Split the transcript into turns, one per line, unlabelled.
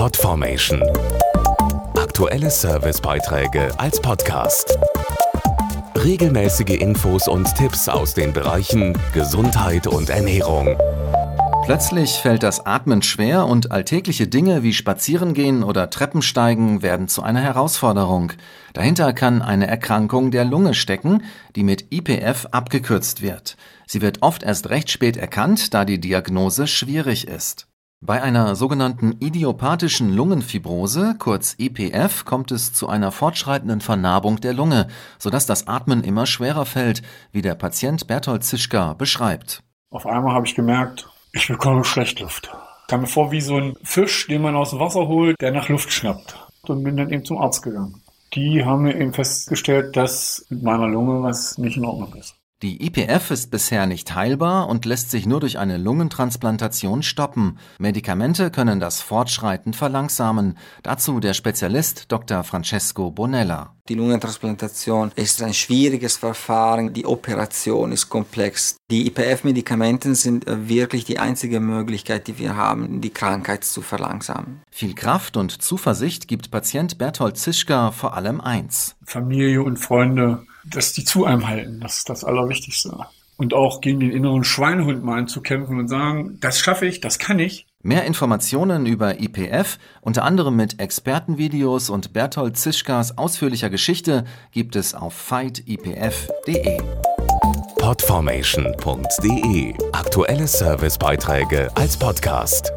Podformation. Aktuelle Servicebeiträge als Podcast. Regelmäßige Infos und Tipps aus den Bereichen Gesundheit und Ernährung.
Plötzlich fällt das Atmen schwer und alltägliche Dinge wie Spazierengehen oder Treppensteigen werden zu einer Herausforderung. Dahinter kann eine Erkrankung der Lunge stecken, die mit IPF abgekürzt wird. Sie wird oft erst recht spät erkannt, da die Diagnose schwierig ist. Bei einer sogenannten idiopathischen Lungenfibrose, kurz IPF, kommt es zu einer fortschreitenden Vernarbung der Lunge, sodass das Atmen immer schwerer fällt, wie der Patient Bertolt Zischka beschreibt.
Auf einmal habe ich gemerkt, ich bekomme schlecht Luft. Kam mir vor wie so ein Fisch, den man aus dem Wasser holt, der nach Luft schnappt. Und bin dann eben zum Arzt gegangen. Die haben mir eben festgestellt, dass mit meiner Lunge was nicht in Ordnung ist.
Die IPF ist bisher nicht heilbar und lässt sich nur durch eine Lungentransplantation stoppen. Medikamente können das Fortschreiten verlangsamen. Dazu der Spezialist Dr. Francesco Bonella.
Die Lungentransplantation ist ein schwieriges Verfahren, die Operation ist komplex. Die IPF-Medikamente sind wirklich die einzige Möglichkeit, die wir haben, die Krankheit zu verlangsamen.
Viel Kraft und Zuversicht gibt Patient Berthold Zischka vor allem eins.
Familie und Freunde dass die zu einem halten. Das ist das Allerwichtigste. Und auch gegen den inneren Schweinehund mal einzukämpfen und sagen, das schaffe ich, das kann ich.
Mehr Informationen über IPF, unter anderem mit Expertenvideos und Berthold Zischkas ausführlicher Geschichte, gibt es auf fightipf.de.
Podformation.de Aktuelle Servicebeiträge als Podcast.